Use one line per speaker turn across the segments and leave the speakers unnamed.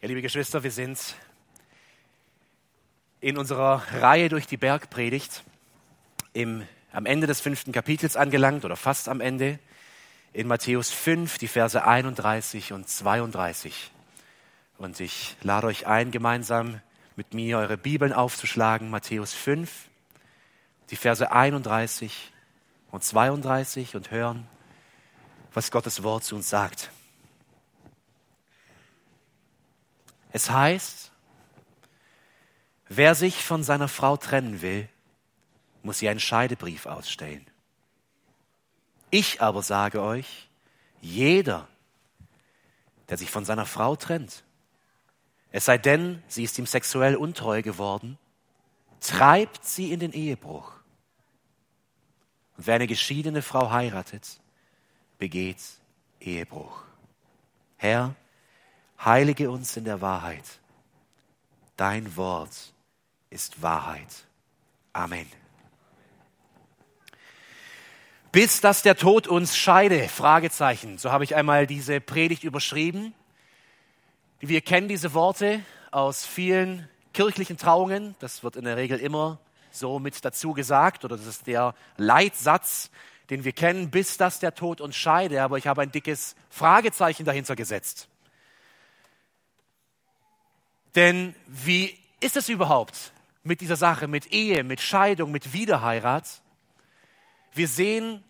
Ja, liebe Geschwister, wir sind in unserer Reihe durch die Bergpredigt im, am Ende des fünften Kapitels angelangt oder fast am Ende in Matthäus 5, die Verse 31 und 32. Und ich lade euch ein, gemeinsam mit mir eure Bibeln aufzuschlagen. Matthäus 5, die Verse 31 und 32 und hören, was Gottes Wort zu uns sagt. Es heißt, wer sich von seiner Frau trennen will, muss ihr einen Scheidebrief ausstellen. Ich aber sage euch, jeder, der sich von seiner Frau trennt, es sei denn, sie ist ihm sexuell untreu geworden, treibt sie in den Ehebruch. Und wer eine geschiedene Frau heiratet, begeht Ehebruch. Herr, heilige uns in der Wahrheit. Dein Wort ist Wahrheit. Amen. Bis dass der Tod uns scheide, Fragezeichen. So habe ich einmal diese Predigt überschrieben. Wir kennen diese Worte aus vielen kirchlichen Trauungen. Das wird in der Regel immer so mit dazu gesagt oder das ist der Leitsatz, den wir kennen, bis dass der Tod uns scheide. Aber ich habe ein dickes Fragezeichen dahinter gesetzt. Denn wie ist es überhaupt mit dieser Sache, mit Ehe, mit Scheidung, mit Wiederheirat? Wir sehen,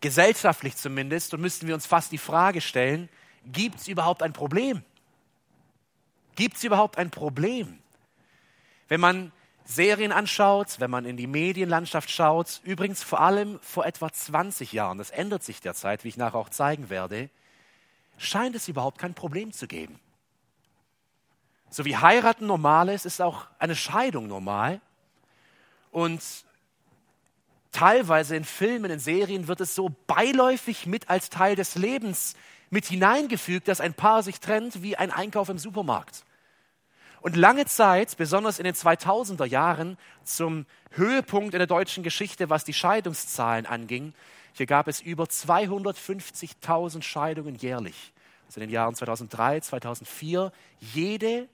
gesellschaftlich zumindest, und müssten wir uns fast die Frage stellen, gibt es überhaupt ein Problem? Gibt es überhaupt ein Problem? Wenn man Serien anschaut, wenn man in die Medienlandschaft schaut, übrigens vor allem vor etwa 20 Jahren, das ändert sich derzeit, wie ich nachher auch zeigen werde, scheint es überhaupt kein Problem zu geben. So wie heiraten normal ist, ist auch eine Scheidung normal. Und teilweise in Filmen, in Serien wird es so beiläufig mit als Teil des Lebens mit hineingefügt, dass ein Paar sich trennt wie ein Einkauf im Supermarkt. Und lange Zeit, besonders in den 2000er Jahren, zum Höhepunkt in der deutschen Geschichte, was die Scheidungszahlen anging, hier gab es über 250.000 Scheidungen jährlich. Also in den Jahren 2003, 2004, jede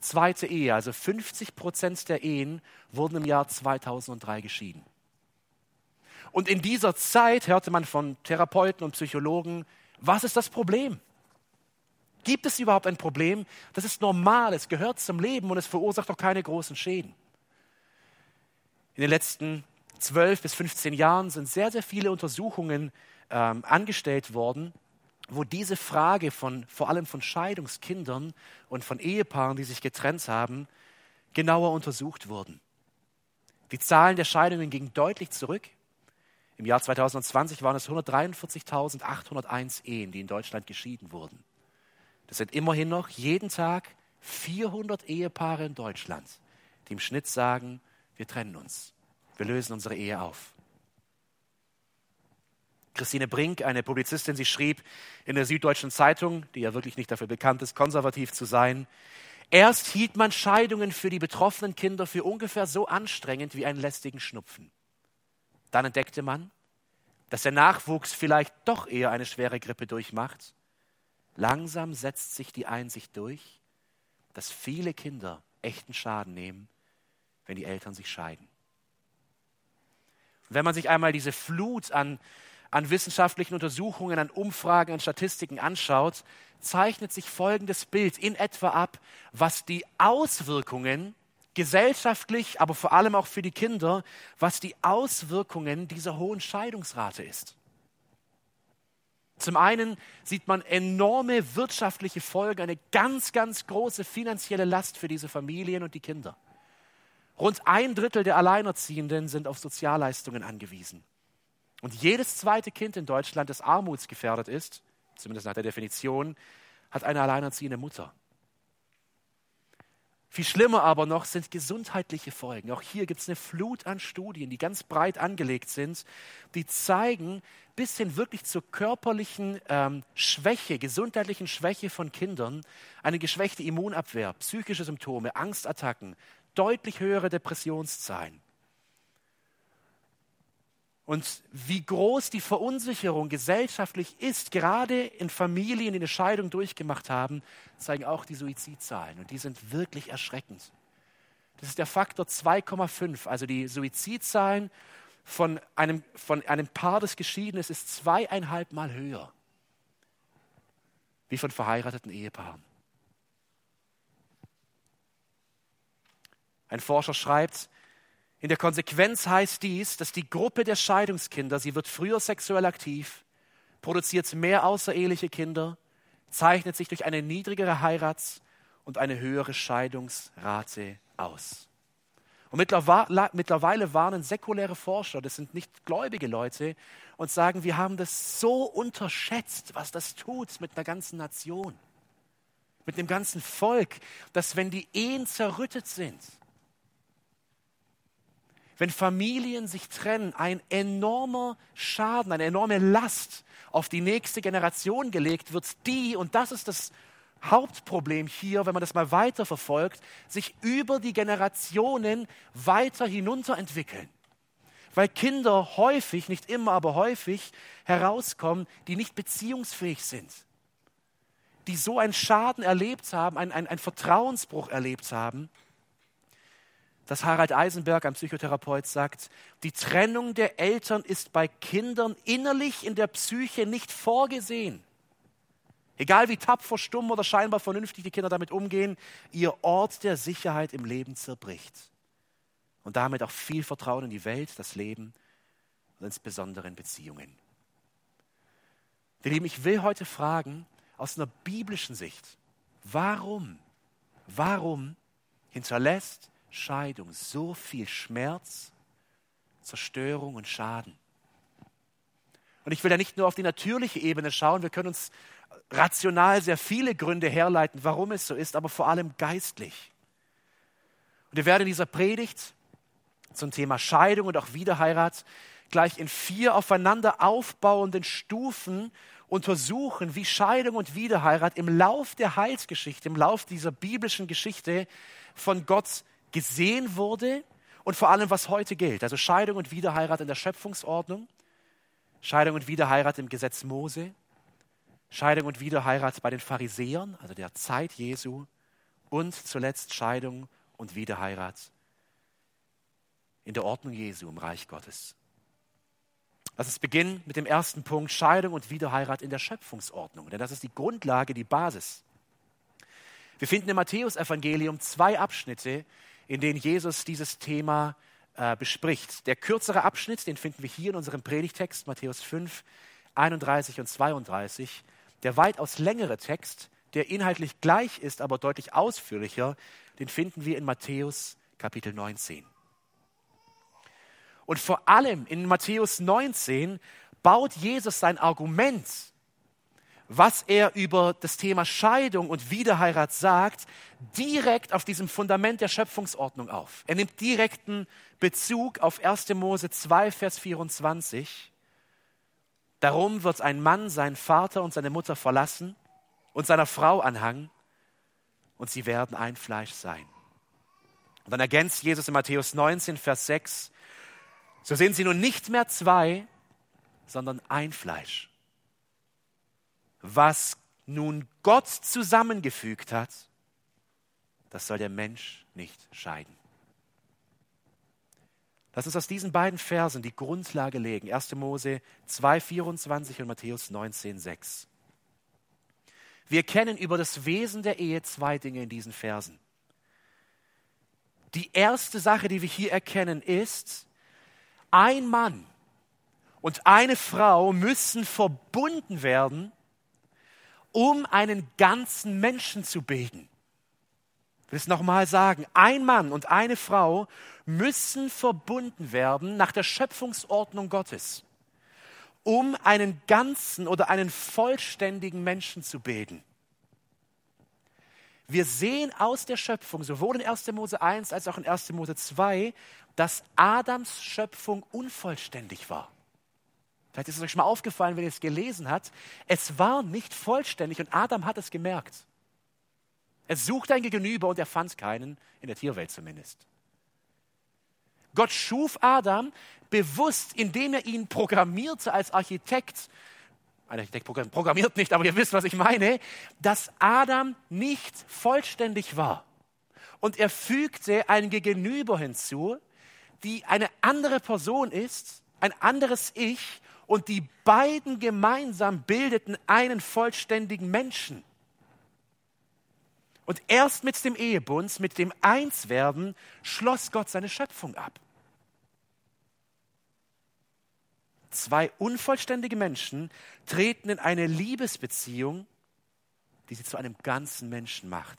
zweite Ehe, also 50 Prozent der Ehen wurden im Jahr 2003 geschieden. Und in dieser Zeit hörte man von Therapeuten und Psychologen, was ist das Problem? Gibt es überhaupt ein Problem? Das ist normal, es gehört zum Leben und es verursacht auch keine großen Schäden. In den letzten 12 bis 15 Jahren sind sehr, sehr viele Untersuchungen ähm, angestellt worden, wo diese Frage von vor allem von Scheidungskindern und von Ehepaaren, die sich getrennt haben, genauer untersucht wurden. Die Zahlen der Scheidungen gingen deutlich zurück. Im Jahr 2020 waren es 143.801 Ehen, die in Deutschland geschieden wurden. Das sind immerhin noch jeden Tag 400 Ehepaare in Deutschland, die im Schnitt sagen, wir trennen uns, wir lösen unsere Ehe auf. Christine Brink, eine Publizistin, sie schrieb in der Süddeutschen Zeitung, die ja wirklich nicht dafür bekannt ist, konservativ zu sein, erst hielt man Scheidungen für die betroffenen Kinder für ungefähr so anstrengend wie einen lästigen Schnupfen. Dann entdeckte man, dass der Nachwuchs vielleicht doch eher eine schwere Grippe durchmacht. Langsam setzt sich die Einsicht durch, dass viele Kinder echten Schaden nehmen, wenn die Eltern sich scheiden. wenn man sich einmal diese Flut an an wissenschaftlichen Untersuchungen, an Umfragen, an Statistiken anschaut, zeichnet sich folgendes Bild in etwa ab, was die Auswirkungen gesellschaftlich, aber vor allem auch für die Kinder, was die Auswirkungen dieser hohen Scheidungsrate ist. Zum einen sieht man enorme wirtschaftliche Folgen, eine ganz, ganz große finanzielle Last für diese Familien und die Kinder. Rund ein Drittel der Alleinerziehenden sind auf Sozialleistungen angewiesen. Und jedes zweite Kind in Deutschland, das armutsgefährdet ist, zumindest nach der Definition, hat eine alleinerziehende Mutter. Viel schlimmer aber noch sind gesundheitliche Folgen. Auch hier gibt es eine Flut an Studien, die ganz breit angelegt sind, die zeigen bis hin wirklich zur körperlichen ähm, Schwäche, gesundheitlichen Schwäche von Kindern, eine geschwächte Immunabwehr, psychische Symptome, Angstattacken, deutlich höhere Depressionszahlen. Und wie groß die Verunsicherung gesellschaftlich ist, gerade in Familien, die eine Scheidung durchgemacht haben, zeigen auch die Suizidzahlen. Und die sind wirklich erschreckend. Das ist der Faktor 2,5. Also die Suizidzahlen von einem, von einem Paar, das geschieden ist, ist zweieinhalb Mal höher wie von verheirateten Ehepaaren. Ein Forscher schreibt, in der Konsequenz heißt dies, dass die Gruppe der Scheidungskinder, sie wird früher sexuell aktiv, produziert mehr außereheliche Kinder, zeichnet sich durch eine niedrigere Heirats- und eine höhere Scheidungsrate aus. Und mittlerweile warnen säkuläre Forscher, das sind nicht gläubige Leute, und sagen, wir haben das so unterschätzt, was das tut mit einer ganzen Nation, mit dem ganzen Volk, dass wenn die Ehen zerrüttet sind, wenn Familien sich trennen, ein enormer Schaden, eine enorme Last auf die nächste Generation gelegt wird, die, und das ist das Hauptproblem hier, wenn man das mal weiter verfolgt, sich über die Generationen weiter hinunterentwickeln. Weil Kinder häufig, nicht immer, aber häufig herauskommen, die nicht beziehungsfähig sind. Die so einen Schaden erlebt haben, einen, einen, einen Vertrauensbruch erlebt haben, dass Harald Eisenberg, ein Psychotherapeut, sagt, die Trennung der Eltern ist bei Kindern innerlich in der Psyche nicht vorgesehen. Egal wie tapfer, stumm oder scheinbar vernünftig die Kinder damit umgehen, ihr Ort der Sicherheit im Leben zerbricht. Und damit auch viel Vertrauen in die Welt, das Leben und insbesondere in Beziehungen. Ihr Lieben, ich will heute fragen, aus einer biblischen Sicht, warum, warum hinterlässt Scheidung so viel Schmerz, Zerstörung und Schaden. Und ich will da nicht nur auf die natürliche Ebene schauen, wir können uns rational sehr viele Gründe herleiten, warum es so ist, aber vor allem geistlich. Und wir werden in dieser Predigt zum Thema Scheidung und auch Wiederheirat gleich in vier aufeinander aufbauenden Stufen untersuchen, wie Scheidung und Wiederheirat im Lauf der Heilsgeschichte, im Lauf dieser biblischen Geschichte von Gott gesehen wurde und vor allem, was heute gilt. Also Scheidung und Wiederheirat in der Schöpfungsordnung, Scheidung und Wiederheirat im Gesetz Mose, Scheidung und Wiederheirat bei den Pharisäern, also der Zeit Jesu, und zuletzt Scheidung und Wiederheirat in der Ordnung Jesu im Reich Gottes. Lass uns beginnen mit dem ersten Punkt, Scheidung und Wiederheirat in der Schöpfungsordnung, denn das ist die Grundlage, die Basis. Wir finden im Matthäusevangelium zwei Abschnitte, in denen Jesus dieses Thema äh, bespricht. Der kürzere Abschnitt, den finden wir hier in unserem Predigtext, Matthäus 5, 31 und 32. Der weitaus längere Text, der inhaltlich gleich ist, aber deutlich ausführlicher, den finden wir in Matthäus Kapitel 19. Und vor allem in Matthäus 19 baut Jesus sein Argument was er über das Thema Scheidung und Wiederheirat sagt, direkt auf diesem Fundament der Schöpfungsordnung auf. Er nimmt direkten Bezug auf 1. Mose 2, Vers 24. Darum wird ein Mann seinen Vater und seine Mutter verlassen und seiner Frau anhangen und sie werden ein Fleisch sein. Und dann ergänzt Jesus in Matthäus 19, Vers 6, so sind sie nun nicht mehr zwei, sondern ein Fleisch was nun Gott zusammengefügt hat, das soll der Mensch nicht scheiden. Lass uns aus diesen beiden Versen die Grundlage legen. 1. Mose 2, 24 und Matthäus 19, 6. Wir kennen über das Wesen der Ehe zwei Dinge in diesen Versen. Die erste Sache, die wir hier erkennen, ist, ein Mann und eine Frau müssen verbunden werden, um einen ganzen Menschen zu bilden. Ich will es nochmal sagen, ein Mann und eine Frau müssen verbunden werden nach der Schöpfungsordnung Gottes, um einen ganzen oder einen vollständigen Menschen zu bilden. Wir sehen aus der Schöpfung, sowohl in 1. Mose 1 als auch in 1. Mose 2, dass Adams Schöpfung unvollständig war. Vielleicht ist es euch schon mal aufgefallen, wenn ihr es gelesen habt. Es war nicht vollständig und Adam hat es gemerkt. Er suchte ein Gegenüber und er fand keinen, in der Tierwelt zumindest. Gott schuf Adam bewusst, indem er ihn programmierte als Architekt. Ein Architekt programmiert nicht, aber ihr wisst, was ich meine, dass Adam nicht vollständig war. Und er fügte ein Gegenüber hinzu, die eine andere Person ist, ein anderes Ich, und die beiden gemeinsam bildeten einen vollständigen Menschen. Und erst mit dem Ehebund, mit dem Einswerden, schloss Gott seine Schöpfung ab. Zwei unvollständige Menschen treten in eine Liebesbeziehung, die sie zu einem ganzen Menschen macht.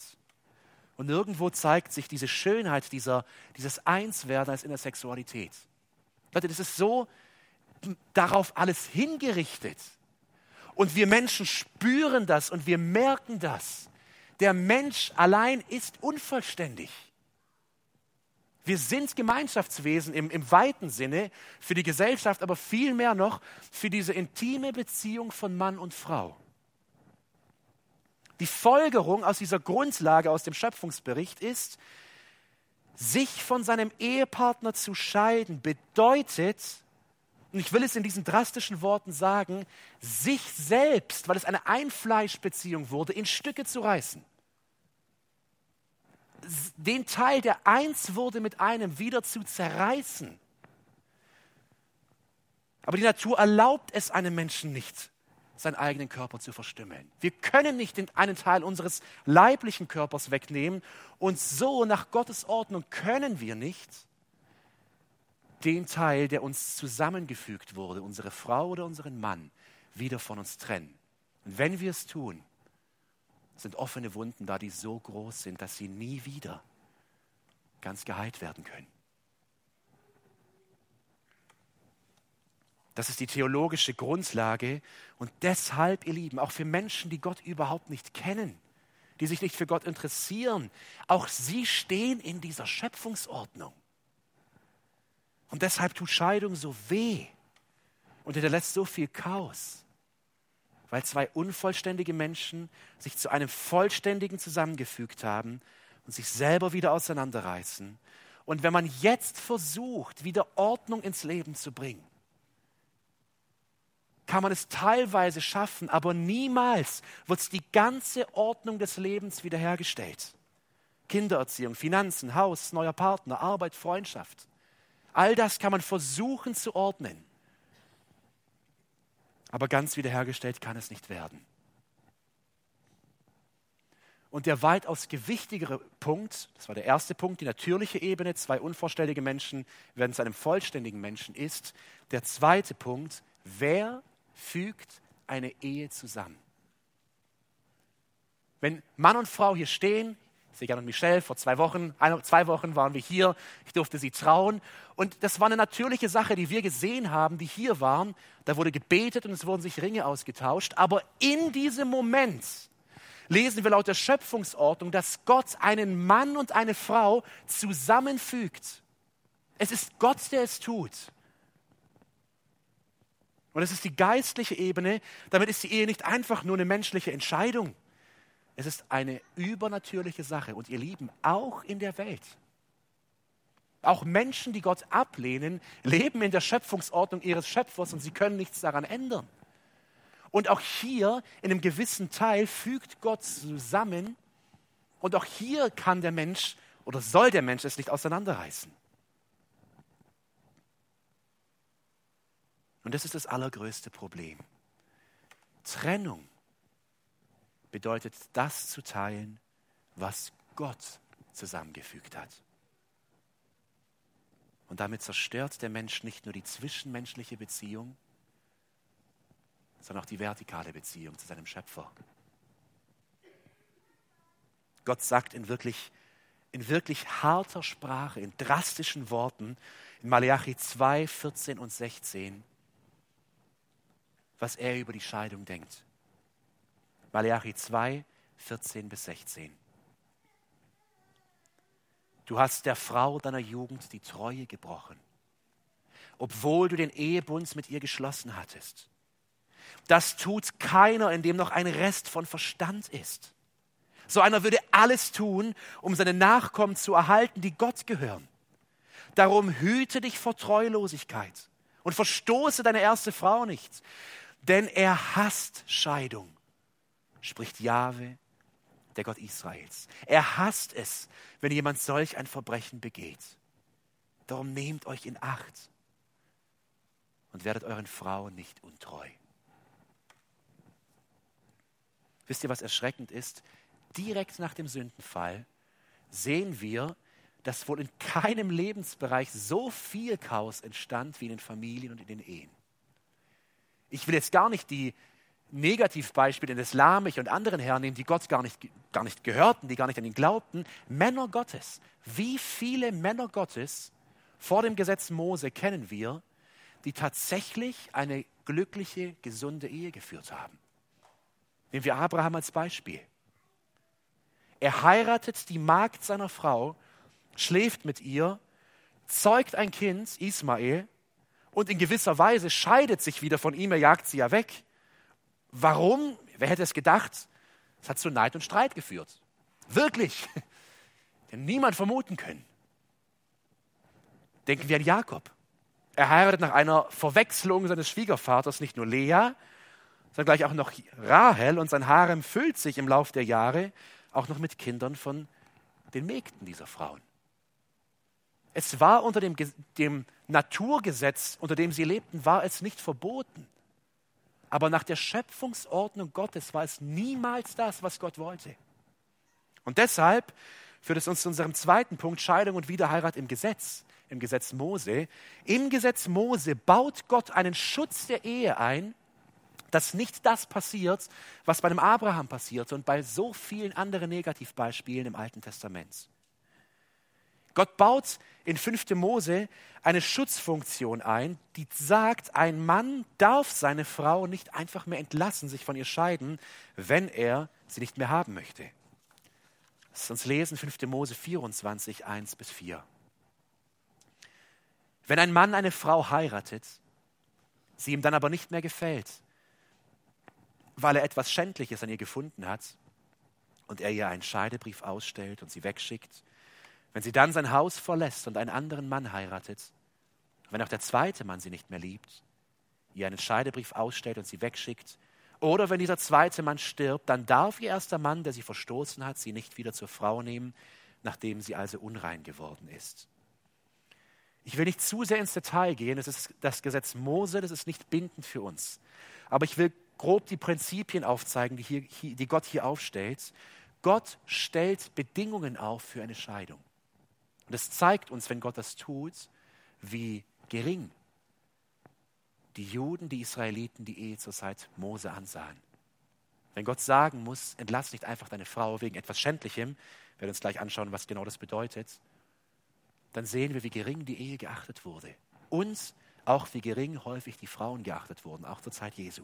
Und nirgendwo zeigt sich diese Schönheit dieser, dieses Einswerden als in der Sexualität. Leute, das ist so darauf alles hingerichtet. Und wir Menschen spüren das und wir merken das. Der Mensch allein ist unvollständig. Wir sind Gemeinschaftswesen im, im weiten Sinne für die Gesellschaft, aber vielmehr noch für diese intime Beziehung von Mann und Frau. Die Folgerung aus dieser Grundlage aus dem Schöpfungsbericht ist, sich von seinem Ehepartner zu scheiden, bedeutet, und ich will es in diesen drastischen Worten sagen, sich selbst, weil es eine Einfleischbeziehung wurde, in Stücke zu reißen. Den Teil, der eins wurde mit einem, wieder zu zerreißen. Aber die Natur erlaubt es einem Menschen nicht, seinen eigenen Körper zu verstümmeln. Wir können nicht einen Teil unseres leiblichen Körpers wegnehmen und so nach Gottes Ordnung können wir nicht den Teil, der uns zusammengefügt wurde, unsere Frau oder unseren Mann, wieder von uns trennen. Und wenn wir es tun, sind offene Wunden da, die so groß sind, dass sie nie wieder ganz geheilt werden können. Das ist die theologische Grundlage und deshalb, ihr Lieben, auch für Menschen, die Gott überhaupt nicht kennen, die sich nicht für Gott interessieren, auch sie stehen in dieser Schöpfungsordnung. Und deshalb tut Scheidung so weh und hinterlässt so viel Chaos, weil zwei unvollständige Menschen sich zu einem vollständigen zusammengefügt haben und sich selber wieder auseinanderreißen. Und wenn man jetzt versucht, wieder Ordnung ins Leben zu bringen, kann man es teilweise schaffen, aber niemals wird die ganze Ordnung des Lebens wiederhergestellt. Kindererziehung, Finanzen, Haus, neuer Partner, Arbeit, Freundschaft. All das kann man versuchen zu ordnen. Aber ganz wiederhergestellt kann es nicht werden. Und der weitaus gewichtigere Punkt, das war der erste Punkt, die natürliche Ebene, zwei unvollständige Menschen werden zu einem vollständigen Menschen, ist der zweite Punkt, wer fügt eine Ehe zusammen? Wenn Mann und Frau hier stehen, Segan und Michelle, vor zwei Wochen, eine, zwei Wochen waren wir hier. Ich durfte sie trauen. Und das war eine natürliche Sache, die wir gesehen haben, die hier waren. Da wurde gebetet und es wurden sich Ringe ausgetauscht. Aber in diesem Moment lesen wir laut der Schöpfungsordnung, dass Gott einen Mann und eine Frau zusammenfügt. Es ist Gott, der es tut. Und es ist die geistliche Ebene. Damit ist die Ehe nicht einfach nur eine menschliche Entscheidung. Es ist eine übernatürliche Sache. Und ihr Lieben, auch in der Welt. Auch Menschen, die Gott ablehnen, leben in der Schöpfungsordnung ihres Schöpfers und sie können nichts daran ändern. Und auch hier in einem gewissen Teil fügt Gott zusammen und auch hier kann der Mensch oder soll der Mensch es nicht auseinanderreißen. Und das ist das allergrößte Problem. Trennung bedeutet das zu teilen, was Gott zusammengefügt hat. Und damit zerstört der Mensch nicht nur die zwischenmenschliche Beziehung, sondern auch die vertikale Beziehung zu seinem Schöpfer. Gott sagt in wirklich, in wirklich harter Sprache, in drastischen Worten, in Malachi 2, 14 und 16, was er über die Scheidung denkt. Malachi 2, 14 bis 16. Du hast der Frau deiner Jugend die Treue gebrochen, obwohl du den Ehebund mit ihr geschlossen hattest. Das tut keiner, in dem noch ein Rest von Verstand ist. So einer würde alles tun, um seine Nachkommen zu erhalten, die Gott gehören. Darum hüte dich vor Treulosigkeit und verstoße deine erste Frau nicht, denn er hasst Scheidung, spricht Jahwe, der Gott Israels. Er hasst es, wenn jemand solch ein Verbrechen begeht. Darum nehmt euch in Acht und werdet euren Frauen nicht untreu. Wisst ihr, was erschreckend ist? Direkt nach dem Sündenfall sehen wir, dass wohl in keinem Lebensbereich so viel Chaos entstand wie in den Familien und in den Ehen. Ich will jetzt gar nicht die Negativbeispiele des Lamech und anderen hernehmen, die Gott gar nicht, gar nicht gehörten, die gar nicht an ihn glaubten. Männer Gottes. Wie viele Männer Gottes vor dem Gesetz Mose kennen wir, die tatsächlich eine glückliche, gesunde Ehe geführt haben? Nehmen wir Abraham als Beispiel. Er heiratet die Magd seiner Frau, schläft mit ihr, zeugt ein Kind, Ismael, und in gewisser Weise scheidet sich wieder von ihm, er jagt sie ja weg. Warum? Wer hätte es gedacht? Es hat zu Neid und Streit geführt. Wirklich. Den niemand vermuten können. Denken wir an Jakob. Er heiratet nach einer Verwechslung seines Schwiegervaters nicht nur Lea, sondern gleich auch noch Rahel und sein Harem füllt sich im Lauf der Jahre auch noch mit Kindern von den Mägden dieser Frauen. Es war unter dem, dem Naturgesetz, unter dem sie lebten, war es nicht verboten. Aber nach der Schöpfungsordnung Gottes war es niemals das, was Gott wollte. Und deshalb führt es uns zu unserem zweiten Punkt, Scheidung und Wiederheirat im Gesetz, im Gesetz Mose. Im Gesetz Mose baut Gott einen Schutz der Ehe ein, dass nicht das passiert, was bei dem Abraham passierte und bei so vielen anderen Negativbeispielen im Alten Testament. Gott baut in 5. Mose eine Schutzfunktion ein, die sagt, ein Mann darf seine Frau nicht einfach mehr entlassen, sich von ihr scheiden, wenn er sie nicht mehr haben möchte. Lass uns lesen 5. Mose 24, 1 bis 4. Wenn ein Mann eine Frau heiratet, sie ihm dann aber nicht mehr gefällt, weil er etwas Schändliches an ihr gefunden hat und er ihr einen Scheidebrief ausstellt und sie wegschickt, wenn sie dann sein Haus verlässt und einen anderen Mann heiratet, wenn auch der zweite Mann sie nicht mehr liebt, ihr einen Scheidebrief ausstellt und sie wegschickt, oder wenn dieser zweite Mann stirbt, dann darf ihr erster Mann, der sie verstoßen hat, sie nicht wieder zur Frau nehmen, nachdem sie also unrein geworden ist. Ich will nicht zu sehr ins Detail gehen, es ist das Gesetz Mose, das ist nicht bindend für uns. Aber ich will grob die Prinzipien aufzeigen, die, hier, die Gott hier aufstellt. Gott stellt Bedingungen auf für eine Scheidung. Und es zeigt uns, wenn Gott das tut, wie gering die Juden, die Israeliten die Ehe zur Zeit Mose ansahen. Wenn Gott sagen muss, entlass nicht einfach deine Frau wegen etwas Schändlichem, wir werden uns gleich anschauen, was genau das bedeutet, dann sehen wir, wie gering die Ehe geachtet wurde. Und auch wie gering häufig die Frauen geachtet wurden, auch zur Zeit Jesu.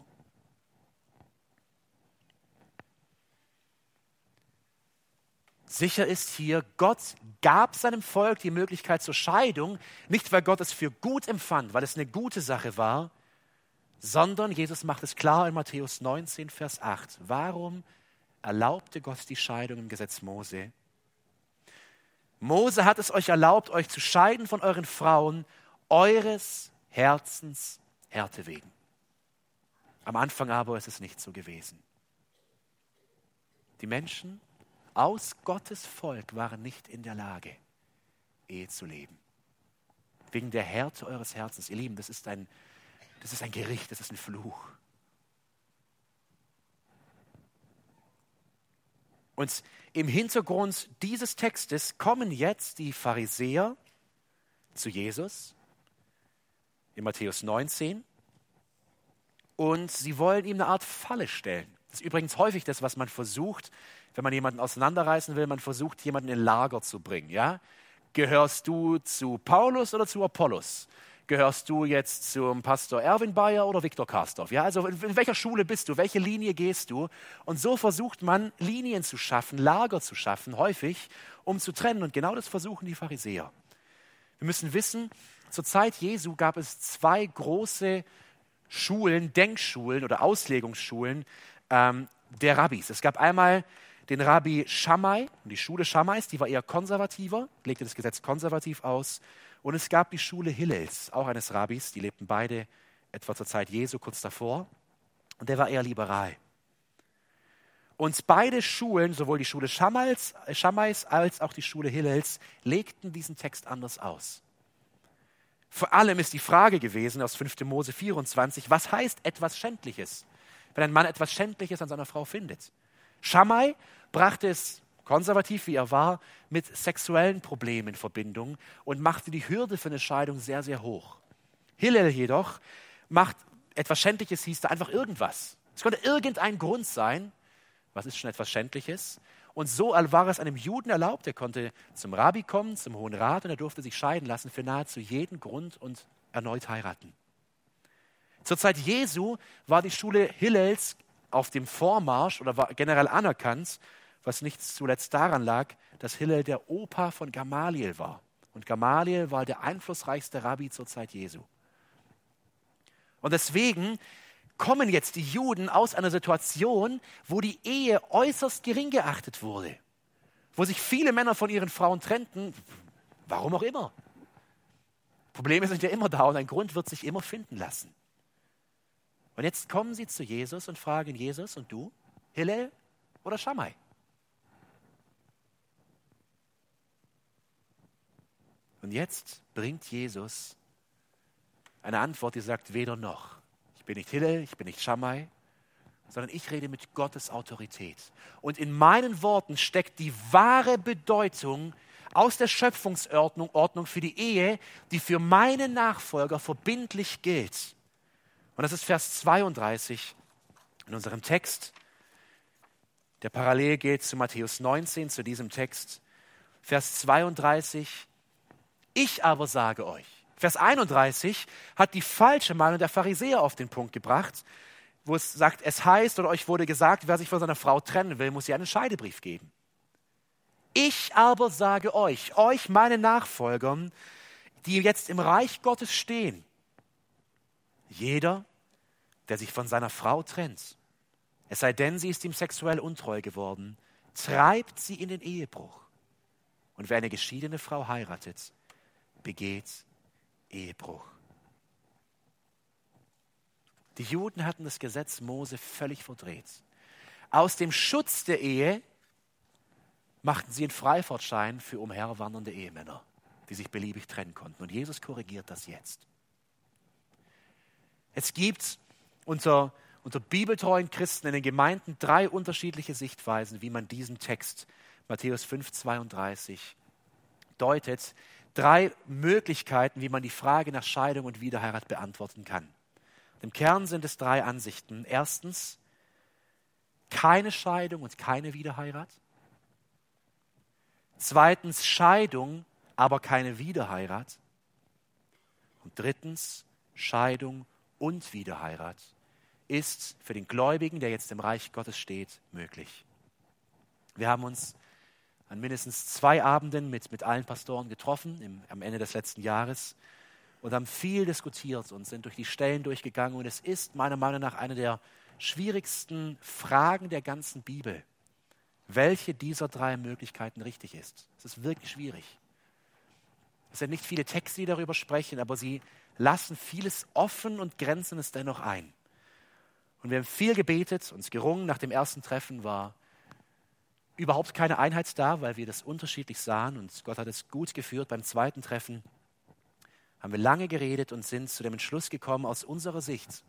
Sicher ist hier, Gott gab seinem Volk die Möglichkeit zur Scheidung, nicht weil Gott es für gut empfand, weil es eine gute Sache war, sondern Jesus macht es klar in Matthäus 19, Vers 8. Warum erlaubte Gott die Scheidung im Gesetz Mose? Mose hat es euch erlaubt, euch zu scheiden von euren Frauen, eures Herzens Härte wegen. Am Anfang aber ist es nicht so gewesen. Die Menschen aus Gottes Volk waren nicht in der Lage, Ehe zu leben. Wegen der Härte eures Herzens. Ihr Lieben, das ist ein, das ist ein Gericht, das ist ein Fluch. Und im Hintergrund dieses Textes kommen jetzt die Pharisäer zu Jesus in Matthäus 19 und sie wollen ihm eine Art Falle stellen. Ist übrigens häufig das, was man versucht, wenn man jemanden auseinanderreißen will, man versucht, jemanden in Lager zu bringen. Ja? Gehörst du zu Paulus oder zu Apollos? Gehörst du jetzt zum Pastor Erwin Bayer oder Viktor Karstorff? Ja, also in welcher Schule bist du? Welche Linie gehst du? Und so versucht man, Linien zu schaffen, Lager zu schaffen, häufig, um zu trennen. Und genau das versuchen die Pharisäer. Wir müssen wissen, zur Zeit Jesu gab es zwei große Schulen, Denkschulen oder Auslegungsschulen ähm, der Rabbis. Es gab einmal den Rabbi Shammai, die Schule Shammais, die war eher konservativer, legte das Gesetz konservativ aus. Und es gab die Schule Hillels, auch eines Rabbis, die lebten beide etwa zur Zeit Jesu kurz davor. Und der war eher liberal. Und beide Schulen, sowohl die Schule Schammais, Schammais als auch die Schule Hillels, legten diesen Text anders aus. Vor allem ist die Frage gewesen aus 5. Mose 24, was heißt etwas Schändliches, wenn ein Mann etwas Schändliches an seiner Frau findet? Shammai brachte es konservativ wie er war, mit sexuellen Problemen in Verbindung und machte die Hürde für eine Scheidung sehr, sehr hoch. Hillel jedoch macht etwas Schändliches, hieß da einfach irgendwas. Es konnte irgendein Grund sein. Was ist schon etwas Schändliches? Und so war es einem Juden erlaubt. Er konnte zum Rabbi kommen, zum Hohen Rat und er durfte sich scheiden lassen für nahezu jeden Grund und erneut heiraten. Zur Zeit Jesu war die Schule Hillels auf dem Vormarsch oder war generell anerkannt was nicht zuletzt daran lag, dass Hillel der Opa von Gamaliel war. Und Gamaliel war der einflussreichste Rabbi zur Zeit Jesu. Und deswegen kommen jetzt die Juden aus einer Situation, wo die Ehe äußerst gering geachtet wurde, wo sich viele Männer von ihren Frauen trennten, warum auch immer. Probleme sind ja immer da und ein Grund wird sich immer finden lassen. Und jetzt kommen sie zu Jesus und fragen Jesus, und du, Hillel oder Shammai? Und jetzt bringt Jesus eine Antwort, die sagt weder noch. Ich bin nicht Hillel, ich bin nicht Shammai, sondern ich rede mit Gottes Autorität. Und in meinen Worten steckt die wahre Bedeutung aus der Schöpfungsordnung Ordnung für die Ehe, die für meine Nachfolger verbindlich gilt. Und das ist Vers 32 in unserem Text, der parallel geht zu Matthäus 19, zu diesem Text. Vers 32, ich aber sage euch. Vers 31 hat die falsche Meinung der Pharisäer auf den Punkt gebracht, wo es sagt, es heißt oder euch wurde gesagt, wer sich von seiner Frau trennen will, muss ihr einen Scheidebrief geben. Ich aber sage euch, euch meine Nachfolgern, die jetzt im Reich Gottes stehen, jeder, der sich von seiner Frau trennt, es sei denn, sie ist ihm sexuell untreu geworden, treibt sie in den Ehebruch. Und wer eine geschiedene Frau heiratet, begeht Ehebruch. Die Juden hatten das Gesetz Mose völlig verdreht. Aus dem Schutz der Ehe machten sie einen Freifahrtschein für umherwandernde Ehemänner, die sich beliebig trennen konnten. Und Jesus korrigiert das jetzt. Es gibt unter, unter bibeltreuen Christen in den Gemeinden drei unterschiedliche Sichtweisen, wie man diesen Text Matthäus 5, 32 deutet, drei Möglichkeiten, wie man die Frage nach Scheidung und Wiederheirat beantworten kann. Im Kern sind es drei Ansichten. Erstens, keine Scheidung und keine Wiederheirat. Zweitens, Scheidung, aber keine Wiederheirat. Und drittens, Scheidung und Wiederheirat ist für den Gläubigen, der jetzt im Reich Gottes steht, möglich. Wir haben uns an mindestens zwei Abenden mit, mit allen Pastoren getroffen im, am Ende des letzten Jahres und haben viel diskutiert und sind durch die Stellen durchgegangen. Und es ist meiner Meinung nach eine der schwierigsten Fragen der ganzen Bibel, welche dieser drei Möglichkeiten richtig ist. Es ist wirklich schwierig. Es sind nicht viele Texte, die darüber sprechen, aber sie lassen vieles offen und grenzen es dennoch ein. Und wir haben viel gebetet, uns gerungen. Nach dem ersten Treffen war überhaupt keine Einheit da, weil wir das unterschiedlich sahen und Gott hat es gut geführt. Beim zweiten Treffen haben wir lange geredet und sind zu dem Entschluss gekommen, aus unserer Sicht,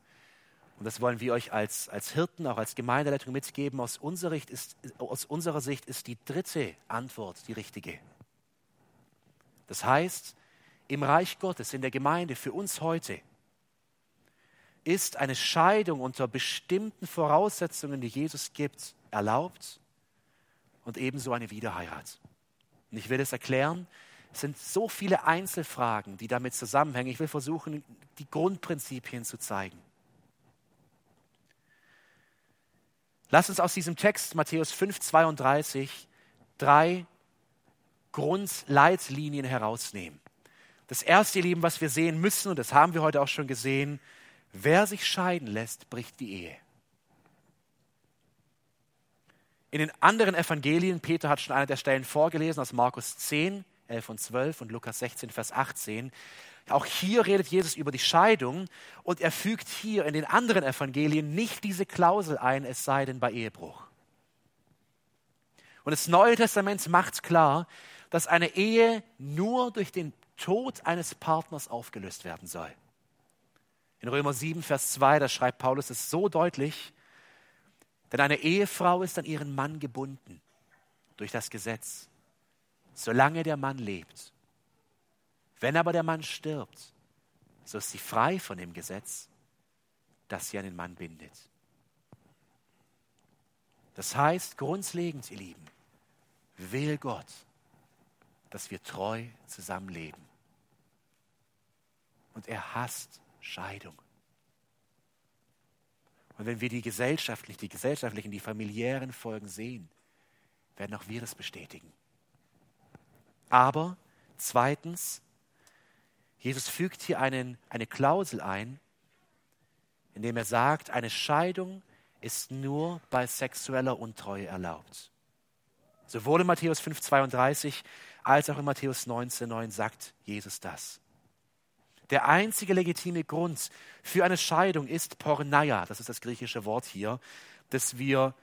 und das wollen wir euch als, als Hirten, auch als Gemeindeleitung mitgeben, aus unserer, Sicht ist, aus unserer Sicht ist die dritte Antwort die richtige. Das heißt, im Reich Gottes, in der Gemeinde, für uns heute, ist eine Scheidung unter bestimmten Voraussetzungen, die Jesus gibt, erlaubt und ebenso eine Wiederheirat. Und ich will es erklären. Es sind so viele Einzelfragen, die damit zusammenhängen. Ich will versuchen, die Grundprinzipien zu zeigen. Lass uns aus diesem Text Matthäus 5, 32 drei Grundleitlinien herausnehmen. Das erste, ihr Lieben, was wir sehen müssen, und das haben wir heute auch schon gesehen, wer sich scheiden lässt, bricht die Ehe. In den anderen Evangelien, Peter hat schon eine der Stellen vorgelesen aus Markus 10, 11 und 12 und Lukas 16, Vers 18. Auch hier redet Jesus über die Scheidung und er fügt hier in den anderen Evangelien nicht diese Klausel ein, es sei denn bei Ehebruch. Und das Neue Testament macht klar, dass eine Ehe nur durch den Tod eines Partners aufgelöst werden soll. In Römer 7, Vers 2, da schreibt Paulus es so deutlich, denn eine Ehefrau ist an ihren Mann gebunden durch das Gesetz, solange der Mann lebt. Wenn aber der Mann stirbt, so ist sie frei von dem Gesetz, das sie an den Mann bindet. Das heißt, grundlegend, ihr Lieben, will Gott, dass wir treu zusammenleben. Und er hasst Scheidung. Und wenn wir die gesellschaftlichen, die gesellschaftlichen, die familiären Folgen sehen, werden auch wir das bestätigen. Aber zweitens, Jesus fügt hier einen, eine Klausel ein, indem er sagt, eine Scheidung ist nur bei sexueller Untreue erlaubt. Sowohl in Matthäus 5,32 als auch in Matthäus 19,9 sagt Jesus das. Der einzige legitime Grund für eine Scheidung ist Porneia, das ist das griechische Wort hier, das wir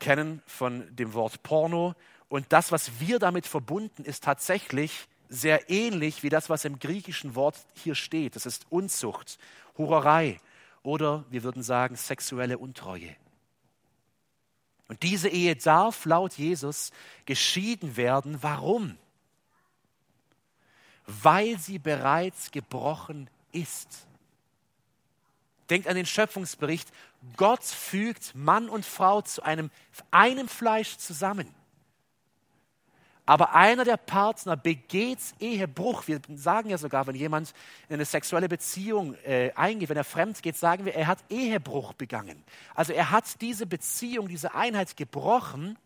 kennen von dem Wort Porno. Und das, was wir damit verbunden, ist tatsächlich sehr ähnlich wie das, was im griechischen Wort hier steht. Das ist Unzucht, Hurerei oder wir würden sagen sexuelle Untreue. Und diese Ehe darf laut Jesus geschieden werden. Warum? Weil sie bereits gebrochen ist. Denkt an den Schöpfungsbericht. Gott fügt Mann und Frau zu einem, einem Fleisch zusammen. Aber einer der Partner begeht Ehebruch. Wir sagen ja sogar, wenn jemand in eine sexuelle Beziehung äh, eingeht, wenn er fremd geht, sagen wir, er hat Ehebruch begangen. Also er hat diese Beziehung, diese Einheit gebrochen.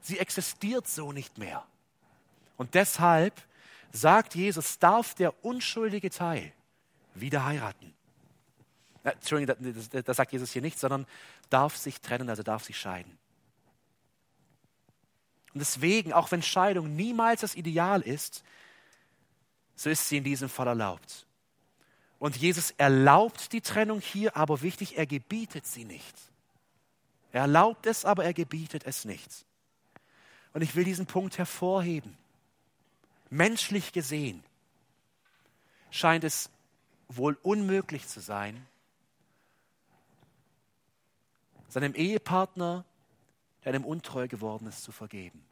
Sie existiert so nicht mehr. Und deshalb sagt Jesus, darf der unschuldige Teil wieder heiraten. Entschuldigung, das, das sagt Jesus hier nicht, sondern darf sich trennen, also darf sich scheiden. Und deswegen, auch wenn Scheidung niemals das Ideal ist, so ist sie in diesem Fall erlaubt. Und Jesus erlaubt die Trennung hier, aber wichtig, er gebietet sie nicht. Er erlaubt es, aber er gebietet es nicht. Und ich will diesen Punkt hervorheben. Menschlich gesehen scheint es wohl unmöglich zu sein, seinem Ehepartner der einem untreu geworden ist, zu vergeben.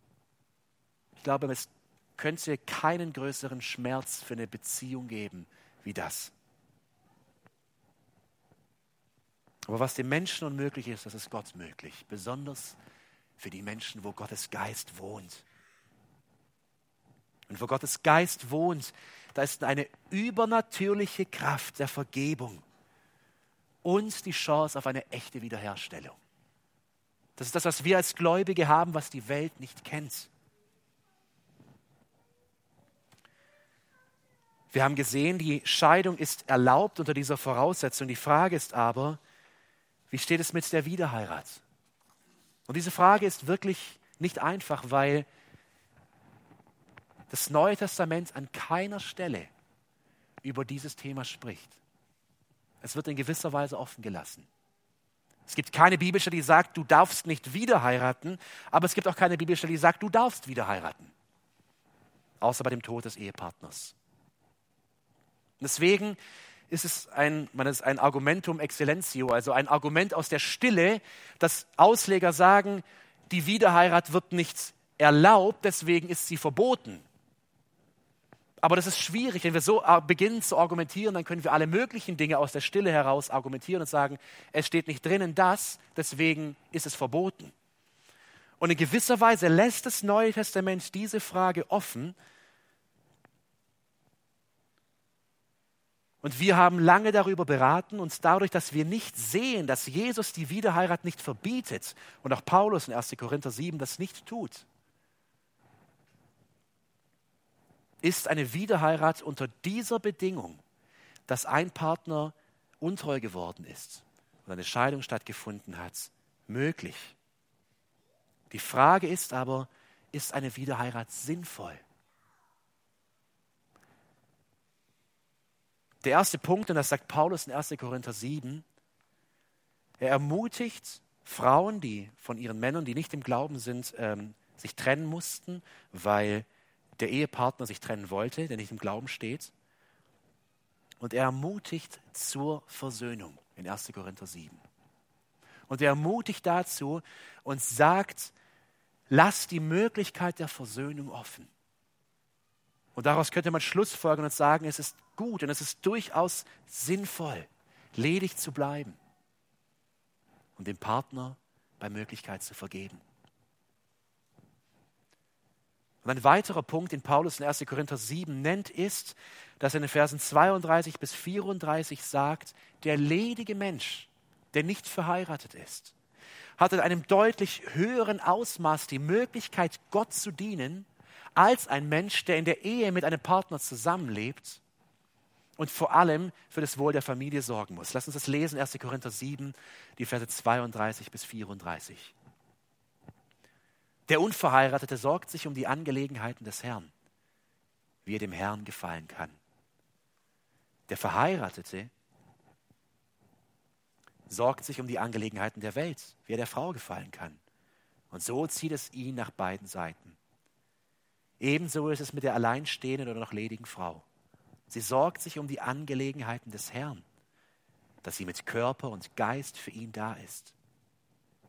Ich glaube, es könnte keinen größeren Schmerz für eine Beziehung geben wie das. Aber was dem Menschen unmöglich ist, das ist Gott möglich. Besonders für die Menschen, wo Gottes Geist wohnt. Und wo Gottes Geist wohnt, da ist eine übernatürliche Kraft der Vergebung und die Chance auf eine echte Wiederherstellung. Das ist das, was wir als Gläubige haben, was die Welt nicht kennt. Wir haben gesehen, die Scheidung ist erlaubt unter dieser Voraussetzung. Die Frage ist aber, wie steht es mit der Wiederheirat? Und diese Frage ist wirklich nicht einfach, weil das Neue Testament an keiner Stelle über dieses Thema spricht. Es wird in gewisser Weise offen gelassen. Es gibt keine Bibelstelle, die sagt, du darfst nicht wieder heiraten, aber es gibt auch keine Bibelstelle, die sagt, du darfst wieder heiraten. Außer bei dem Tod des Ehepartners. Deswegen ist es ein, man ist ein Argumentum excellentio, also ein Argument aus der Stille, dass Ausleger sagen, die Wiederheirat wird nicht erlaubt, deswegen ist sie verboten. Aber das ist schwierig. Wenn wir so beginnen zu argumentieren, dann können wir alle möglichen Dinge aus der Stille heraus argumentieren und sagen, es steht nicht drinnen das, deswegen ist es verboten. Und in gewisser Weise lässt das Neue Testament diese Frage offen. Und wir haben lange darüber beraten und dadurch, dass wir nicht sehen, dass Jesus die Wiederheirat nicht verbietet und auch Paulus in 1. Korinther 7 das nicht tut, ist eine Wiederheirat unter dieser Bedingung, dass ein Partner untreu geworden ist und eine Scheidung stattgefunden hat, möglich. Die Frage ist aber, ist eine Wiederheirat sinnvoll? Der erste Punkt, und das sagt Paulus in 1. Korinther 7, er ermutigt Frauen, die von ihren Männern, die nicht im Glauben sind, ähm, sich trennen mussten, weil der Ehepartner sich trennen wollte, der nicht im Glauben steht. Und er ermutigt zur Versöhnung in 1. Korinther 7. Und er ermutigt dazu und sagt, lass die Möglichkeit der Versöhnung offen. Und daraus könnte man Schlussfolgern und sagen, es ist gut und es ist durchaus sinnvoll, ledig zu bleiben und dem Partner bei Möglichkeit zu vergeben. Und ein weiterer Punkt, den Paulus in 1. Korinther 7 nennt, ist, dass er in den Versen 32 bis 34 sagt, der ledige Mensch, der nicht verheiratet ist, hat in einem deutlich höheren Ausmaß die Möglichkeit, Gott zu dienen, als ein Mensch, der in der Ehe mit einem Partner zusammenlebt und vor allem für das Wohl der Familie sorgen muss. Lass uns das lesen, 1. Korinther 7, die Verse 32 bis 34. Der Unverheiratete sorgt sich um die Angelegenheiten des Herrn, wie er dem Herrn gefallen kann. Der Verheiratete sorgt sich um die Angelegenheiten der Welt, wie er der Frau gefallen kann. Und so zieht es ihn nach beiden Seiten. Ebenso ist es mit der alleinstehenden oder noch ledigen Frau. Sie sorgt sich um die Angelegenheiten des Herrn, dass sie mit Körper und Geist für ihn da ist.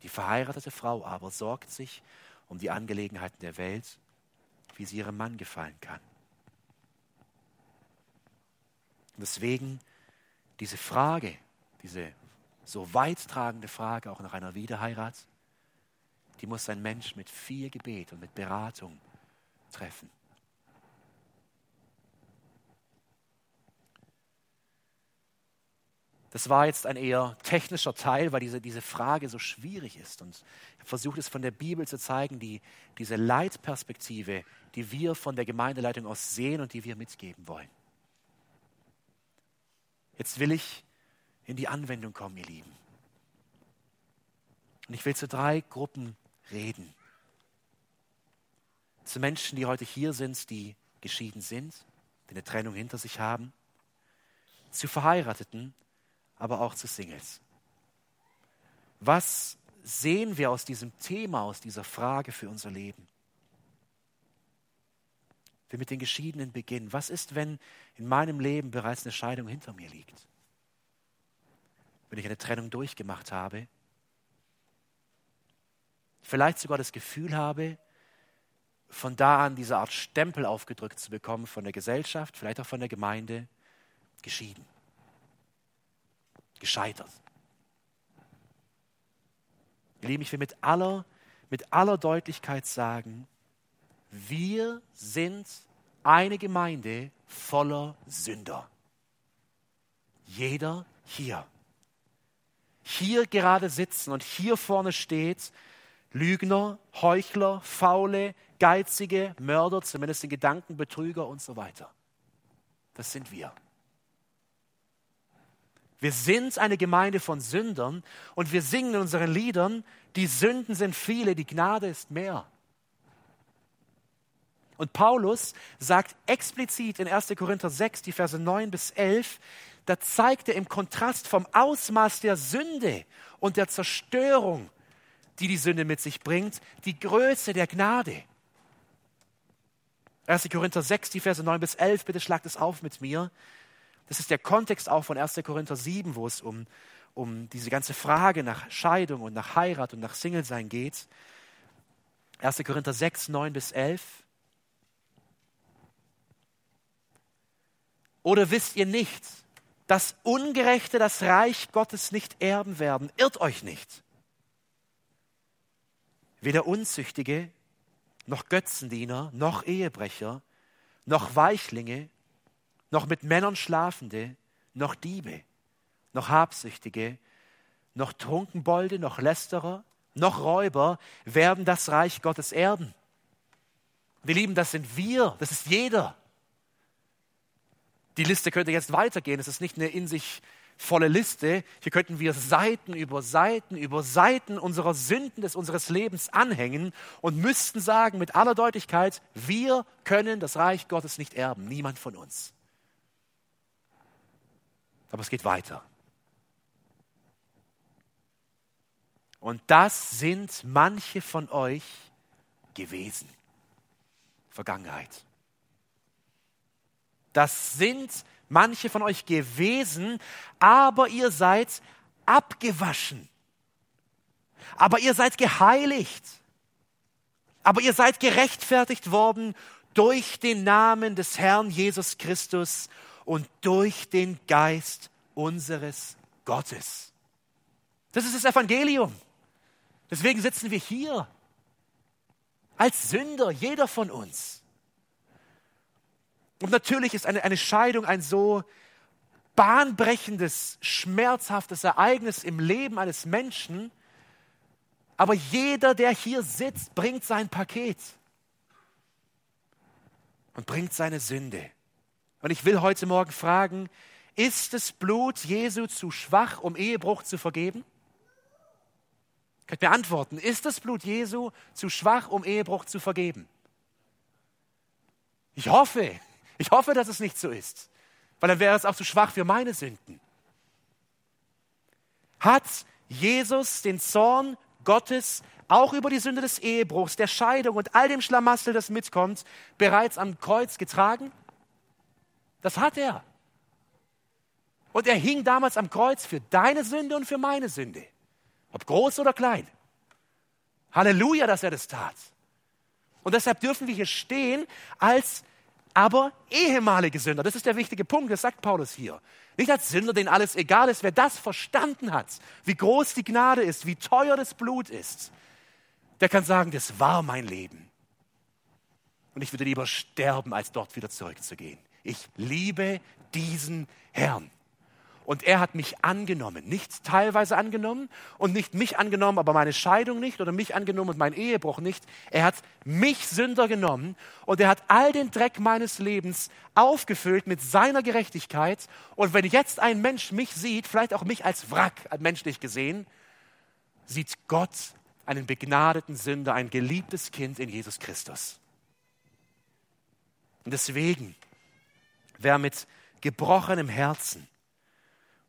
Die verheiratete Frau aber sorgt sich um die Angelegenheiten der Welt, wie sie ihrem Mann gefallen kann. Deswegen diese Frage, diese so weittragende Frage auch nach einer Wiederheirat, die muss ein Mensch mit viel Gebet und mit Beratung treffen. Das war jetzt ein eher technischer Teil, weil diese, diese Frage so schwierig ist. Und ich versucht, es von der Bibel zu zeigen, die, diese Leitperspektive, die wir von der Gemeindeleitung aus sehen und die wir mitgeben wollen. Jetzt will ich in die Anwendung kommen, ihr Lieben. Und ich will zu drei Gruppen reden. Zu Menschen, die heute hier sind, die geschieden sind, die eine Trennung hinter sich haben. Zu Verheirateten, aber auch zu Singles. Was sehen wir aus diesem Thema, aus dieser Frage für unser Leben? Wir mit den Geschiedenen beginnen. Was ist, wenn in meinem Leben bereits eine Scheidung hinter mir liegt? Wenn ich eine Trennung durchgemacht habe? Vielleicht sogar das Gefühl habe, von da an diese Art Stempel aufgedrückt zu bekommen von der Gesellschaft, vielleicht auch von der Gemeinde, geschieden gescheitert. Ihr Lieben, ich will mit aller, mit aller Deutlichkeit sagen, wir sind eine Gemeinde voller Sünder. Jeder hier. Hier gerade sitzen und hier vorne steht Lügner, Heuchler, Faule, Geizige, Mörder, zumindest in Gedanken, Betrüger und so weiter. Das sind wir. Wir sind eine Gemeinde von Sündern und wir singen in unseren Liedern, die Sünden sind viele, die Gnade ist mehr. Und Paulus sagt explizit in 1. Korinther 6, die Verse 9 bis 11, da zeigt er im Kontrast vom Ausmaß der Sünde und der Zerstörung, die die Sünde mit sich bringt, die Größe der Gnade. 1. Korinther 6, die Verse 9 bis 11, bitte schlagt es auf mit mir. Das ist der Kontext auch von 1. Korinther 7, wo es um, um diese ganze Frage nach Scheidung und nach Heirat und nach Single-Sein geht. 1. Korinther 6, 9 bis 11. Oder wisst ihr nicht, dass Ungerechte das Reich Gottes nicht erben werden? Irrt euch nicht. Weder Unzüchtige, noch Götzendiener, noch Ehebrecher, noch Weichlinge, noch mit Männern Schlafende, noch Diebe, noch Habsüchtige, noch Trunkenbolde, noch Lästerer, noch Räuber werden das Reich Gottes erben. Wir lieben, das sind wir, das ist jeder. Die Liste könnte jetzt weitergehen, es ist nicht eine in sich volle Liste. Hier könnten wir Seiten über Seiten über Seiten unserer Sünden des unseres Lebens anhängen und müssten sagen mit aller Deutlichkeit, wir können das Reich Gottes nicht erben, niemand von uns. Aber es geht weiter. Und das sind manche von euch gewesen. Vergangenheit. Das sind manche von euch gewesen, aber ihr seid abgewaschen. Aber ihr seid geheiligt. Aber ihr seid gerechtfertigt worden durch den Namen des Herrn Jesus Christus und durch den Geist unseres Gottes. Das ist das Evangelium. Deswegen sitzen wir hier als Sünder, jeder von uns. Und natürlich ist eine, eine Scheidung ein so bahnbrechendes, schmerzhaftes Ereignis im Leben eines Menschen. Aber jeder, der hier sitzt, bringt sein Paket und bringt seine Sünde. Und ich will heute Morgen fragen, ist das Blut Jesu zu schwach, um Ehebruch zu vergeben? Könnt ihr antworten, ist das Blut Jesu zu schwach, um Ehebruch zu vergeben? Ich hoffe, ich hoffe, dass es nicht so ist, weil dann wäre es auch zu schwach für meine Sünden. Hat Jesus den Zorn Gottes auch über die Sünde des Ehebruchs, der Scheidung und all dem Schlamassel, das mitkommt, bereits am Kreuz getragen? Das hat er. Und er hing damals am Kreuz für deine Sünde und für meine Sünde. Ob groß oder klein. Halleluja, dass er das tat. Und deshalb dürfen wir hier stehen als aber ehemalige Sünder. Das ist der wichtige Punkt, das sagt Paulus hier. Nicht als Sünder, denen alles egal ist. Wer das verstanden hat, wie groß die Gnade ist, wie teuer das Blut ist, der kann sagen, das war mein Leben. Und ich würde lieber sterben, als dort wieder zurückzugehen. Ich liebe diesen Herrn. Und er hat mich angenommen, nicht teilweise angenommen und nicht mich angenommen, aber meine Scheidung nicht oder mich angenommen und mein Ehebruch nicht. Er hat mich Sünder genommen und er hat all den Dreck meines Lebens aufgefüllt mit seiner Gerechtigkeit. Und wenn jetzt ein Mensch mich sieht, vielleicht auch mich als Wrack, menschlich gesehen, sieht Gott einen begnadeten Sünder, ein geliebtes Kind in Jesus Christus. Und deswegen, wer mit gebrochenem Herzen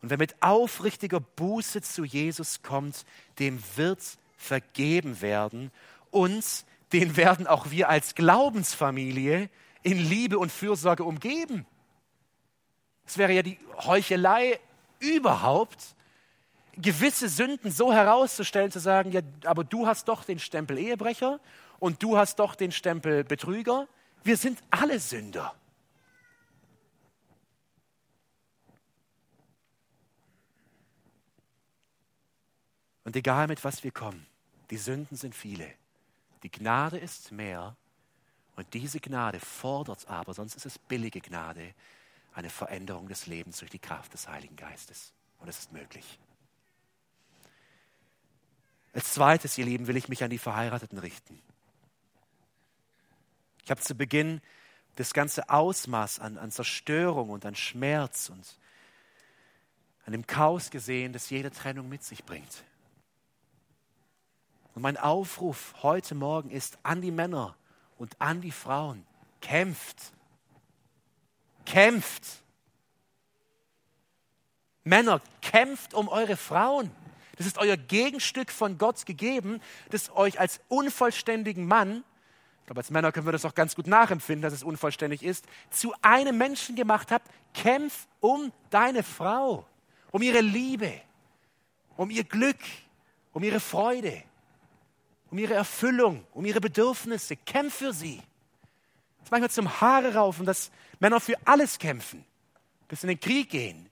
und wer mit aufrichtiger Buße zu Jesus kommt, dem wird vergeben werden. Und den werden auch wir als Glaubensfamilie in Liebe und Fürsorge umgeben. Es wäre ja die Heuchelei überhaupt, gewisse Sünden so herauszustellen, zu sagen, ja, aber du hast doch den Stempel Ehebrecher und du hast doch den Stempel Betrüger. Wir sind alle Sünder. Und egal mit was wir kommen, die Sünden sind viele. Die Gnade ist mehr. Und diese Gnade fordert aber, sonst ist es billige Gnade, eine Veränderung des Lebens durch die Kraft des Heiligen Geistes. Und es ist möglich. Als zweites, ihr Lieben, will ich mich an die Verheirateten richten. Ich habe zu Beginn das ganze Ausmaß an, an Zerstörung und an Schmerz und an dem Chaos gesehen, das jede Trennung mit sich bringt. Und mein Aufruf heute Morgen ist an die Männer und an die Frauen, kämpft, kämpft. Männer, kämpft um eure Frauen. Das ist euer Gegenstück von Gott gegeben, das euch als unvollständigen Mann, ich glaube, als Männer können wir das auch ganz gut nachempfinden, dass es unvollständig ist, zu einem Menschen gemacht habt. Kämpf um deine Frau, um ihre Liebe, um ihr Glück, um ihre Freude, um ihre Erfüllung, um ihre Bedürfnisse. Kämpf für sie. Es ist manchmal zum Haare raufen, dass Männer für alles kämpfen, bis in den Krieg gehen,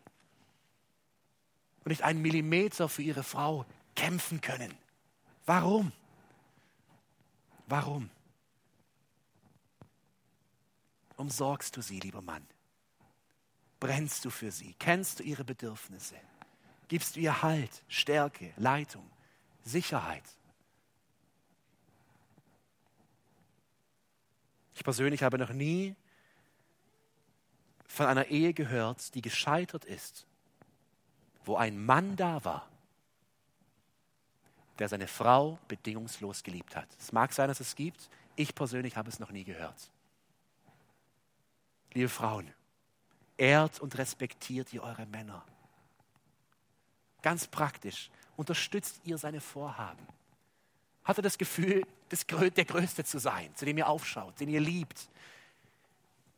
und nicht einen Millimeter für ihre Frau kämpfen können. Warum? Warum? Umsorgst du sie, lieber Mann? Brennst du für sie? Kennst du ihre Bedürfnisse? Gibst du ihr Halt, Stärke, Leitung, Sicherheit? Ich persönlich habe noch nie von einer Ehe gehört, die gescheitert ist, wo ein Mann da war, der seine Frau bedingungslos geliebt hat. Es mag sein, dass es gibt. Ich persönlich habe es noch nie gehört. Liebe Frauen, ehrt und respektiert ihr eure Männer. ganz praktisch, unterstützt ihr seine Vorhaben? Hat er das Gefühl, das, der Größte zu sein, zu dem ihr aufschaut, den ihr liebt,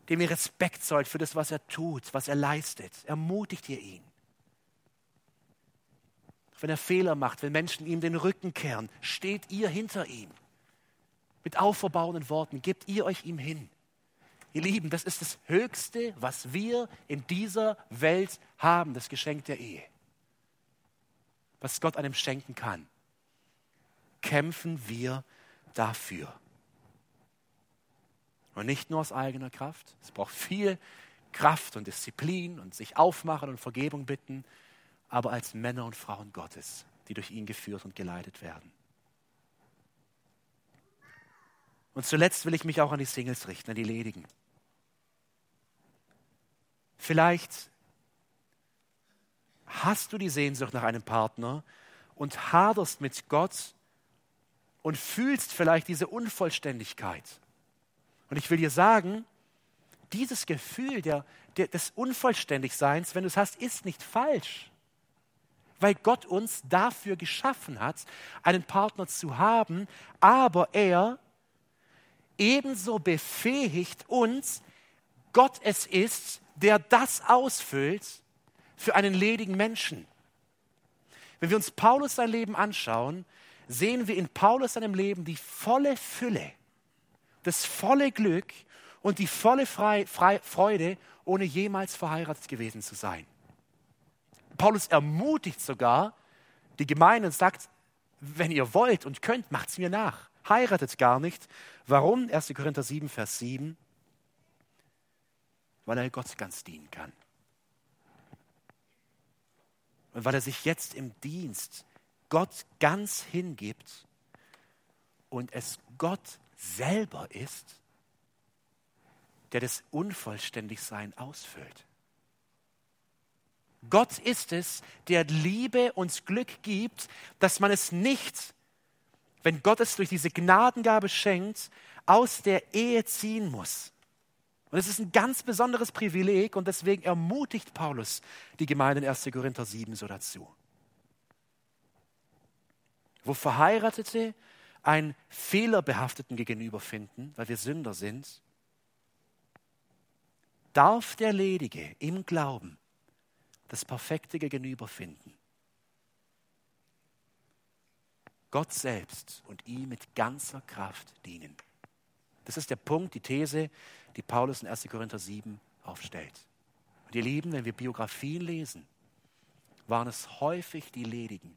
dem ihr Respekt zollt für das, was er tut, was er leistet? Ermutigt ihr ihn? Wenn er Fehler macht, wenn Menschen ihm den Rücken kehren, steht ihr hinter ihm. Mit auferbauenden Worten gebt ihr euch ihm hin. Ihr Lieben, das ist das Höchste, was wir in dieser Welt haben, das Geschenk der Ehe. Was Gott einem schenken kann. Kämpfen wir dafür. Und nicht nur aus eigener Kraft. Es braucht viel Kraft und Disziplin und sich aufmachen und Vergebung bitten, aber als Männer und Frauen Gottes, die durch ihn geführt und geleitet werden. Und zuletzt will ich mich auch an die Singles richten, an die Ledigen. Vielleicht hast du die Sehnsucht nach einem Partner und haderst mit Gott und fühlst vielleicht diese Unvollständigkeit. Und ich will dir sagen, dieses Gefühl der, der, des Unvollständigseins, wenn du es hast, ist nicht falsch. Weil Gott uns dafür geschaffen hat, einen Partner zu haben, aber er ebenso befähigt uns, Gott es ist, der das ausfüllt für einen ledigen Menschen. Wenn wir uns Paulus sein Leben anschauen, sehen wir in Paulus seinem Leben die volle Fülle, das volle Glück und die volle Freude, ohne jemals verheiratet gewesen zu sein. Paulus ermutigt sogar die Gemeinde und sagt, wenn ihr wollt und könnt, macht es mir nach. Heiratet gar nicht. Warum? 1. Korinther 7, Vers 7 weil er Gott ganz dienen kann. Und weil er sich jetzt im Dienst Gott ganz hingibt und es Gott selber ist, der das Unvollständigsein ausfüllt. Gott ist es, der Liebe uns Glück gibt, dass man es nicht, wenn Gott es durch diese Gnadengabe schenkt, aus der Ehe ziehen muss. Und es ist ein ganz besonderes Privileg und deswegen ermutigt Paulus die Gemeinde in 1. Korinther 7 so dazu. Wo Verheiratete einen Fehlerbehafteten gegenüber finden, weil wir Sünder sind, darf der Ledige im Glauben das perfekte Gegenüber finden. Gott selbst und ihm mit ganzer Kraft dienen. Das ist der Punkt, die These, die Paulus in 1. Korinther 7 aufstellt. Und ihr Lieben, wenn wir Biografien lesen, waren es häufig die Ledigen.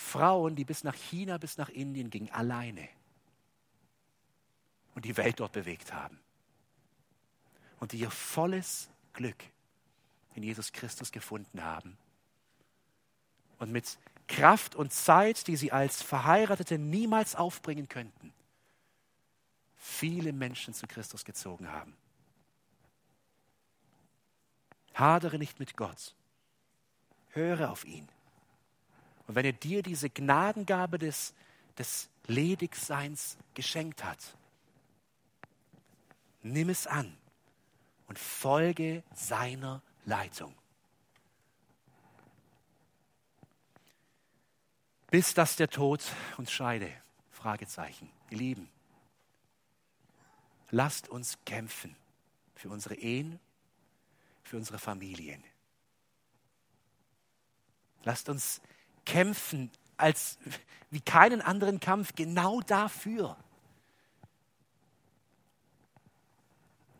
Frauen, die bis nach China, bis nach Indien gingen, alleine und die Welt dort bewegt haben. Und die ihr volles Glück in Jesus Christus gefunden haben. Und mit Kraft und Zeit, die sie als Verheiratete niemals aufbringen könnten, viele Menschen zu Christus gezogen haben. Hadere nicht mit Gott. Höre auf ihn. Und wenn er dir diese Gnadengabe des, des Ledigseins geschenkt hat, nimm es an und folge seiner Leitung. Bis dass der Tod uns scheide. Fragezeichen. Ihr Lieben. Lasst uns kämpfen für unsere Ehen, für unsere Familien. Lasst uns kämpfen als wie keinen anderen Kampf genau dafür.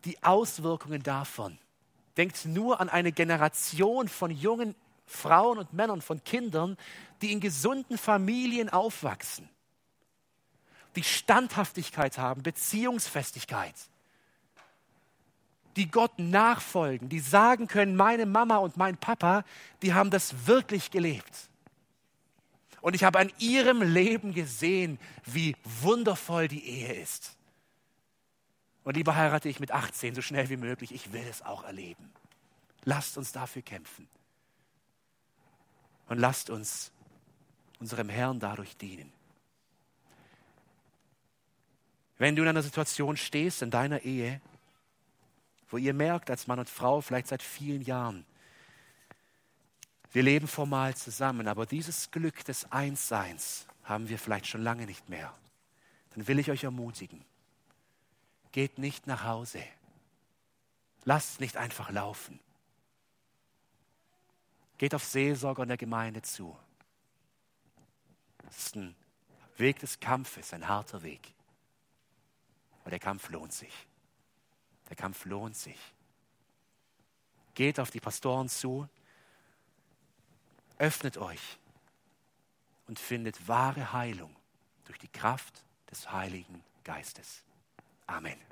Die Auswirkungen davon. Denkt nur an eine Generation von jungen Frauen und Männern, von Kindern, die in gesunden Familien aufwachsen die Standhaftigkeit haben, Beziehungsfestigkeit, die Gott nachfolgen, die sagen können, meine Mama und mein Papa, die haben das wirklich gelebt. Und ich habe an ihrem Leben gesehen, wie wundervoll die Ehe ist. Und lieber heirate ich mit 18 so schnell wie möglich. Ich will es auch erleben. Lasst uns dafür kämpfen. Und lasst uns unserem Herrn dadurch dienen. Wenn du in einer Situation stehst in deiner Ehe, wo ihr merkt, als Mann und Frau, vielleicht seit vielen Jahren, Wir leben formal zusammen, aber dieses Glück des Einsseins haben wir vielleicht schon lange nicht mehr. Dann will ich euch ermutigen, geht nicht nach Hause. Lasst nicht einfach laufen. Geht auf Seelsorger in der Gemeinde zu. Das ist ein Weg des Kampfes, ein harter Weg. Aber der Kampf lohnt sich. Der Kampf lohnt sich. Geht auf die Pastoren zu, öffnet euch und findet wahre Heilung durch die Kraft des Heiligen Geistes. Amen.